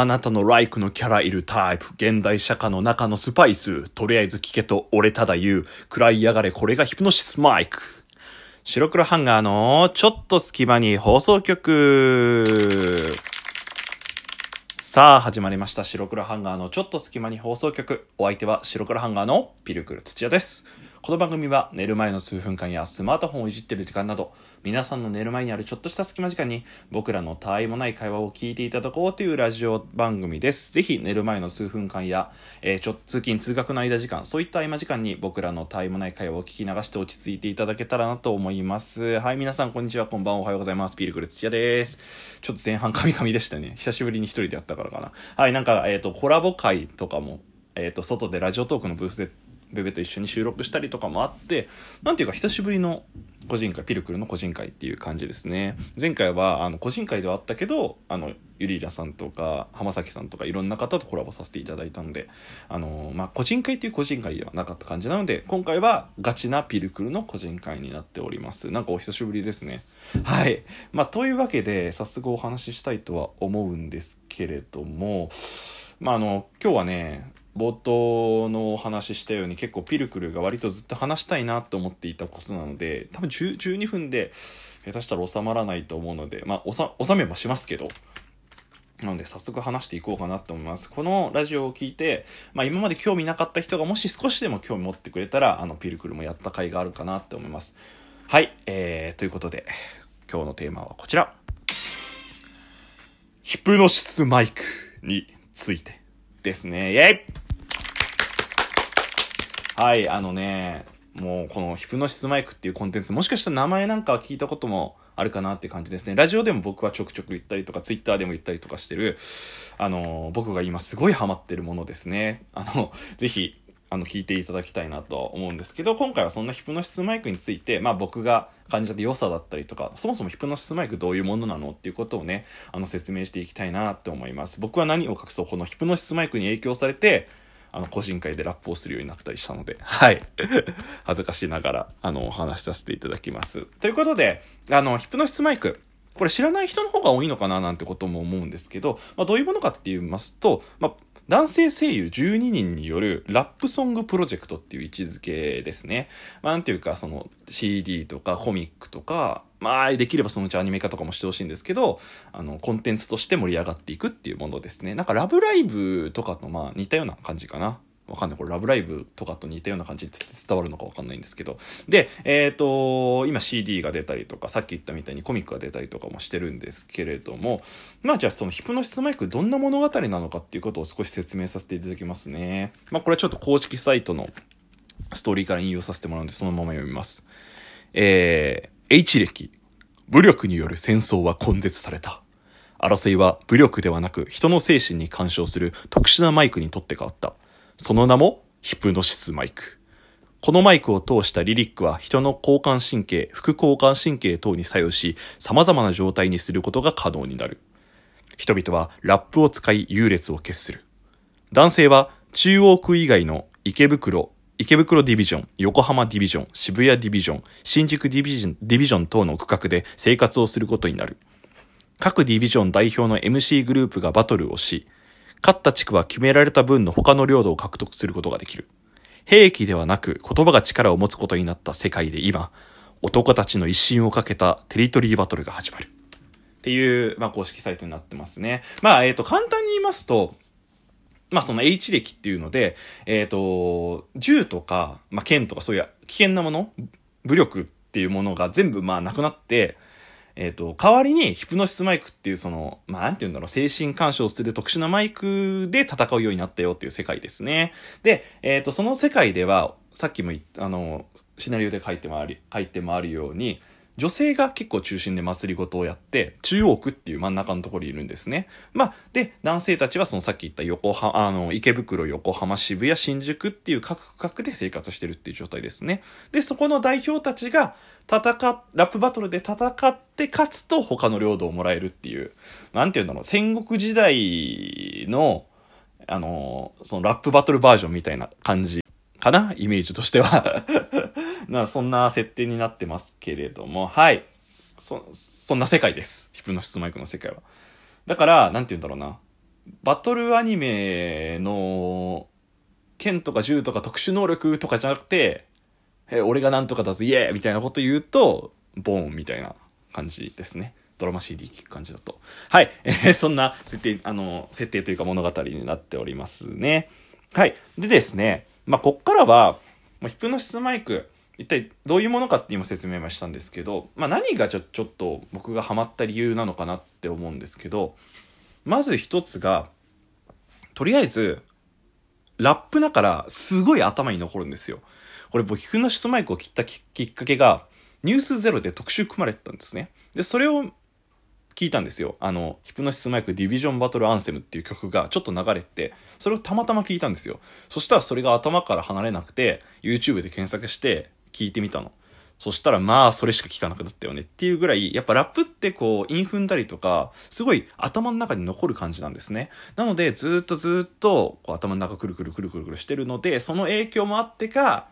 あなたのライクのキャラいるタイプ。現代社会の中のスパイス。とりあえず聞けと俺ただ言う。食らいやがれこれがヒプノシスマイク。白黒ハンガーのちょっと隙間に放送局。さあ、始まりました。白黒ハンガーのちょっと隙間に放送局。お相手は白黒ハンガーのピルクル土屋です。この番組は寝る前の数分間やスマートフォンをいじってる時間など、皆さんの寝る前にあるちょっとした隙間時間に僕らの他愛もない会話を聞いていただこうというラジオ番組です。ぜひ寝る前の数分間や、えーちょ通勤通学の間時間、そういった合間時間に僕らの他愛もない会話を聞き流して落ち着いていただけたらなと思います。はい、皆さんこんにちは、こんばんは、おはようございます。ピールクル土屋です。ちょっと前半カミカミでしたね。久しぶりに一人でやったからかな。はい、なんか、えっ、と、コラボ会とかも、えっ、と、外でラジオトークのブースでベベと一緒に収録したりとかもあってなんていうか久しぶりの個人会ピルクルの個人会っていう感じですね。前回はあの個人会ではあったけどあのゆりらさんとか浜崎さんとかいろんな方とコラボさせていただいたのであの、まあ、個人会っていう個人会ではなかった感じなので今回はガチなピルクルの個人会になっております。なんかお久しぶりですね。はい。まあというわけで早速お話ししたいとは思うんですけれどもまああの今日はね冒頭のお話ししたように結構ピルクルが割とずっと話したいなと思っていたことなので多分12分で下手したら収まらないと思うのでまあおさ収めはしますけどなので早速話していこうかなと思います。このラジオを聞いて、まあ、今まで興味なかった人がもし少しでも興味持ってくれたらあのピルクルもやった甲斐があるかなって思います。はい、えー、ということで今日のテーマはこちら。ヒプノシスマイクについてですね。イェイ!はい、あのね、もうこのヒプノシスマイクっていうコンテンツ、もしかしたら名前なんかは聞いたこともあるかなって感じですね。ラジオでも僕はちょくちょく言ったりとか、ツイッターでも言ったりとかしてる、あの、僕が今すごいハマってるものですね。あの、ぜひ、あの、聞いていただきたいなと思うんですけど、今回はそんなヒプノシスマイクについて、まあ僕が感じた良さだったりとか、そもそもヒプノシスマイクどういうものなのっていうことをね、あの、説明していきたいなと思います。僕は何を隠そう、このヒプノシスマイクに影響されて、あの、個人会でラップをするようになったりしたので、はい。恥ずかしながら、あの、お話しさせていただきます。ということで、あの、ヒプノシスマイク。これ知らない人の方が多いのかななんてことも思うんですけど、まあ、どういうものかって言いますと、まあ、男性声優12人によるラップソングプロジェクトっていう位置づけですね。まあ、なんていうか、その CD とかコミックとか、まあ、できればそのうちアニメ化とかもしてほしいんですけど、あの、コンテンツとして盛り上がっていくっていうものですね。なんか、ラブライブとかとまあ似たような感じかな。わかんない。これ、ラブライブとかと似たような感じって伝わるのかわかんないんですけど。で、えっ、と、今 CD が出たりとか、さっき言ったみたいにコミックが出たりとかもしてるんですけれども、まあじゃあそのヒプノシスマイクどんな物語なのかっていうことを少し説明させていただきますね。まあこれはちょっと公式サイトのストーリーから引用させてもらうんで、そのまま読みます。えー、H 歴。武力による戦争は根絶された。争いは武力ではなく人の精神に干渉する特殊なマイクにとって変わった。その名もヒプノシスマイク。このマイクを通したリリックは人の交感神経、副交感神経等に作用し、様々な状態にすることが可能になる。人々はラップを使い優劣を決する。男性は中央区以外の池袋、池袋ディビジョン、横浜ディビジョン、渋谷ディビジョン、新宿ディビジョン、ディビジョン等の区画で生活をすることになる。各ディビジョン代表の MC グループがバトルをし、勝った地区は決められた分の他の領土を獲得することができる。兵器ではなく言葉が力を持つことになった世界で今、男たちの一心をかけたテリトリーバトルが始まる。っていう、まあ、公式サイトになってますね。まあ、えっ、と、簡単に言いますと、まあ、その H 歴っていうので、えっ、と、銃とか、まあ、剣とかそういう危険なもの、武力っていうものが全部、まあ、なくなって、えっ、と、代わりにヒプノシスマイクっていうその、まあ、なんて言うんだろう、精神干渉する特殊なマイクで戦うようになったよっていう世界ですね。で、えっ、と、その世界では、さっきも、あの、シナリオで書いてもあり、書いてもあるように、女性が結構中心で祭り事をやって、中央区っていう真ん中のところにいるんですね。まあ、で、男性たちはそのさっき言った横浜、あの、池袋、横浜、渋谷、新宿っていう各区画で生活してるっていう状態ですね。で、そこの代表たちが戦、ラップバトルで戦って勝つと他の領土をもらえるっていう、なんていうんだろう、戦国時代の、あの、そのラップバトルバージョンみたいな感じかなイメージとしては。なそんな設定になってますけれども、はい。そ、そんな世界です。ヒプノシスマイクの世界は。だから、なんて言うんだろうな。バトルアニメの剣とか銃とか特殊能力とかじゃなくて、え俺がなんとかだぞイエーみたいなこと言うと、ボーンみたいな感じですね。ドラマ CD 聞く感じだと。はい。えー、そんな設定、あの、設定というか物語になっておりますね。はい。でですね、まあ、こっからは、まあ、ヒプノシスマイク、一体どういうものかって今説明はしたんですけど、まあ、何がちょちょっと僕がハマった理由なのかなって思うんですけどまず一つがとりあえずラップだからすごい頭に残るんですよ。これ僕ヒプノシスマイクを切ったきっかけがニュースゼロで特集組まれてたんですね。でそれを聞いたんですよ。あの、ヒプノシスマイクディビジョンバトルアンセムっていう曲がちょっと流れて、それをたまたま聞いたんですよ。そしたらそれが頭から離れなくて、YouTube で検索して聞いてみたの。そしたらまあそれしか聞かなくなったよねっていうぐらい、やっぱラップってこう、韻踏んだりとか、すごい頭の中に残る感じなんですね。なのでずっとずっとこう頭の中くるくるくるくるくるしてるので、その影響もあってか、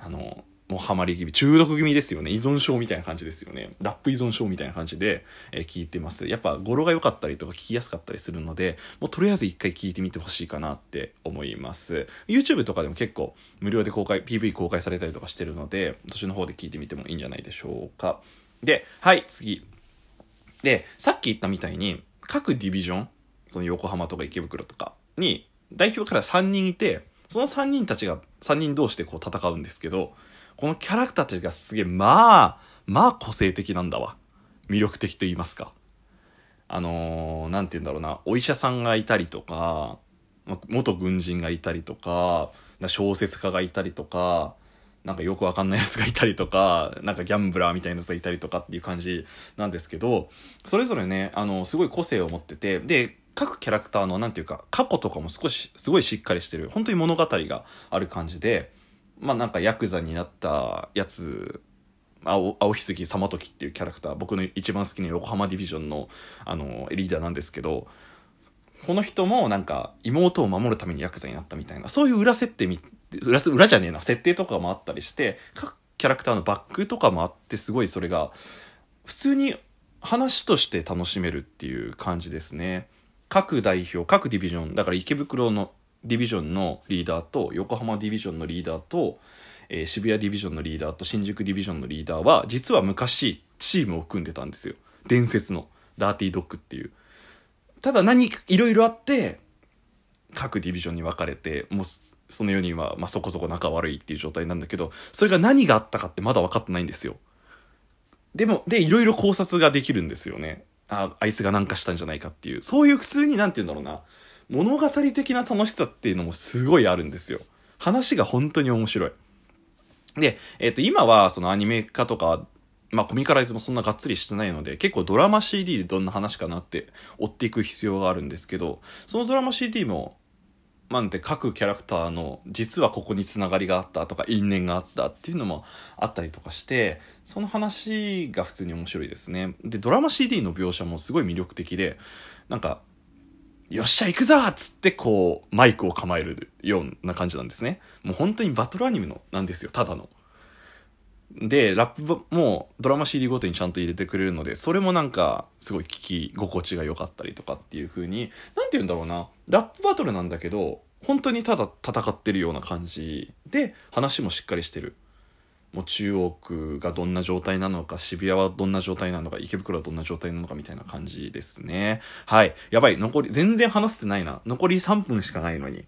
あの、もうハマり気味、中毒気味ですよね。依存症みたいな感じですよね。ラップ依存症みたいな感じで、えー、聞いてます。やっぱ語呂が良かったりとか聞きやすかったりするので、もうとりあえず一回聞いてみてほしいかなって思います。YouTube とかでも結構無料で公開、PV 公開されたりとかしてるので、そっちの方で聞いてみてもいいんじゃないでしょうか。で、はい、次。で、さっき言ったみたいに、各ディビジョン、その横浜とか池袋とかに、代表から3人いて、その3人たちが3人同士でこう戦うんですけど、このキャラクターたちがすげえ、まあ、まあ個性的なんだわ。魅力的と言いますか。あのー、て言うんだろうな、お医者さんがいたりとか、元軍人がいたりとか、小説家がいたりとか、なんかよくわかんないやつがいたりとか、なんかギャンブラーみたいなやつがいたりとかっていう感じなんですけど、それぞれね、あの、すごい個性を持ってて、で、各キャラクターの、なんていうか、過去とかも少し、すごいしっかりしてる、本当に物語がある感じで、まあなんかヤクザになったやつ青青ひすぎ様時っていうキャラクター僕の一番好きな横浜ディビジョンのあのリーダーなんですけどこの人もなんか妹を守るためにヤクザになったみたいなそういう裏設定み裏裏じゃねえな設定とかもあったりして各キャラクターのバックとかもあってすごいそれが普通に話として楽しめるっていう感じですね。各代表各ディビジョンだから池袋のディビジョンのリーダーと横浜ディビジョンのリーダーと、えー、渋谷ディビジョンのリーダーと新宿ディビジョンのリーダーは実は昔チームを組んでたんですよ。伝説のダーティードッグっていう。ただ何いろいろあって各ディビジョンに分かれてもうその4人は、まあ、そこそこ仲悪いっていう状態なんだけどそれが何があったかってまだ分かってないんですよ。でもでいろいろ考察ができるんですよね。ああいつが何かしたんじゃないかっていう。そういう普通に何て言うんだろうな。物語的な楽しさっていうのもすごいあるんですよ。話が本当に面白い。で、えっ、ー、と、今はそのアニメ化とか、まあコミカライズもそんながっつりしてないので、結構ドラマ CD でどんな話かなって追っていく必要があるんですけど、そのドラマ CD も、なんて各キャラクターの実はここにつながりがあったとか因縁があったっていうのもあったりとかしてその話が普通に面白いですねでドラマ CD の描写もすごい魅力的でなんかよっしゃ行くぞっつってこうマイクを構えるような感じなんですね。もう本当にバトルアニメのなんですよただの。でラップもドラマ CD ごとにちゃんと入れてくれるのでそれもなんかすごい聞き心地が良かったりとかっていう風に何て言うんだろうな。ラップバトルなんだけど本当にただ戦ってるような感じで話もしっかりしてる。もう中央区がどんな状態なのか、渋谷はどんな状態なのか、池袋はどんな状態なのかみたいな感じですね。はい。やばい。残り、全然話せてないな。残り3分しかないのに。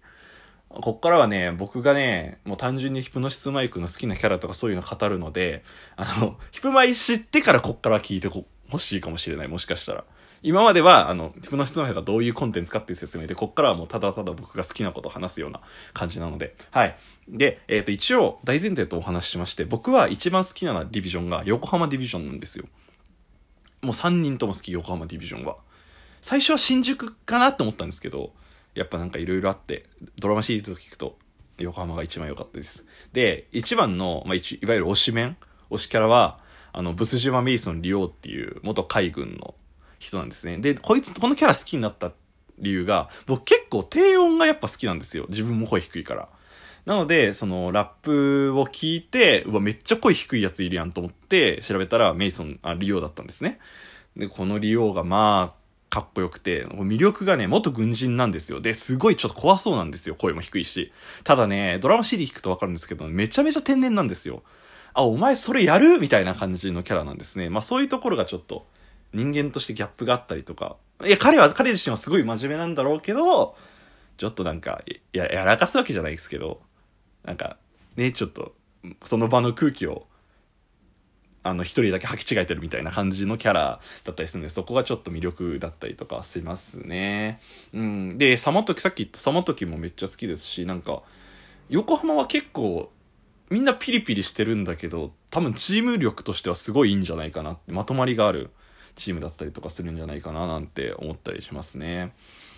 こっからはね、僕がね、もう単純にヒプノシスマイクの好きなキャラとかそういうの語るので、あの、ヒプマイ知ってからこっから聞いてほしいかもしれない。もしかしたら。今までは、あの、プノ質問がどういうコンテンツかっていう説明で、こっからはもうただただ僕が好きなことを話すような感じなので、はい。で、えっ、ー、と、一応、大前提とお話ししまして、僕は一番好きなディビジョンが横浜ディビジョンなんですよ。もう3人とも好き、横浜ディビジョンは。最初は新宿かなって思ったんですけど、やっぱなんかいろいろあって、ドラマ CD と聞くと、横浜が一番良かったです。で、一番の、まあ、いわゆる推しメン推しキャラは、あの、ブス島メイソン・リオっていう元海軍の人なんですね。で、こいつ、このキャラ好きになった理由が、僕結構低音がやっぱ好きなんですよ。自分も声低いから。なので、その、ラップを聞いて、うわ、めっちゃ声低いやついるやんと思って調べたら、メイソン、あ、リオだったんですね。で、このリオがまあ、かっこよくて、魅力がね、元軍人なんですよ。で、すごいちょっと怖そうなんですよ。声も低いし。ただね、ドラマ CD 聞くとわかるんですけど、めちゃめちゃ天然なんですよ。あ、お前それやる？みたいな感じのキャラなんですね。まあそういうところがちょっと、人間としてギャップがあったりとか。いや、彼は、彼自身はすごい真面目なんだろうけど、ちょっとなんか、や、やらかすわけじゃないですけど、なんか、ね、ちょっと、その場の空気を、あの、一人だけ履き違えてるみたいな感じのキャラだったりするんで、そこがちょっと魅力だったりとかしますね。うん。で、サマトキ、さっき言ったサマトキもめっちゃ好きですし、なんか、横浜は結構、みんなピリピリしてるんだけど、多分チーム力としてはすごいいいんじゃないかなって、まとまりがあるチームだったりとかするんじゃないかななんて思ったりしますね。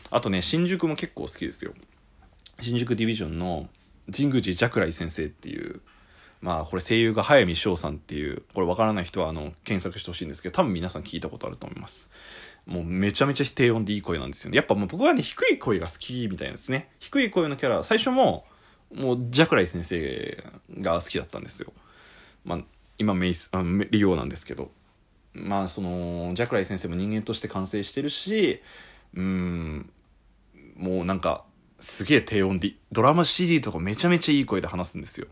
あとね、新宿も結構好きですよ。新宿ディビジョンの神宮寺寂来先生っていう、まあこれ声優が早見翔さんっていう、これわからない人はあの検索してほしいんですけど、多分皆さん聞いたことあると思います。もうめちゃめちゃ低音でいい声なんですよね。やっぱもう僕はね、低い声が好きみたいなんですね。低い声のキャラ、最初も、もうジャクライ先生が好きだったんですよ。まあ、今メイス、あリオなんですけど。まあその、ジャクライ先生も人間として完成してるし、うん、もうなんか、すげえ低音で、ドラマ CD とかめちゃめちゃいい声で話すんですよ。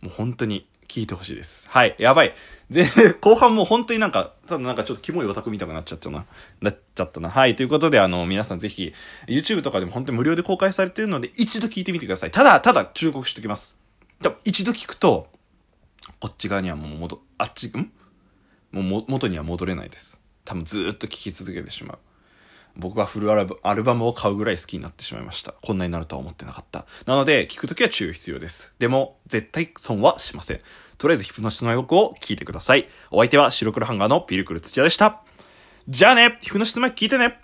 もう本当に聞いてほしいです。はい。やばい。全然、後半も本当になんか、ただなんかちょっとキモいオタク見たくなっちゃったな。なっちゃったな。はい。ということで、あの、皆さんぜひ、YouTube とかでも本当に無料で公開されてるので、一度聞いてみてください。ただ、ただ、忠告しときます。一度聞くと、こっち側にはもう戻、あっち、ん？もうも元には戻れないです。多分ずっと聞き続けてしまう。僕はフルアルアルバムを買うぐらい好きになってしまいました。こんなになるとは思ってなかった。なので、聞くときは注意必要です。でも、絶対損はしません。とりあえず、ヒプノシスの欲を聞いてください。お相手は白黒ハンガーのピルクル土屋でした。じゃあねヒプノシスの前聞いてね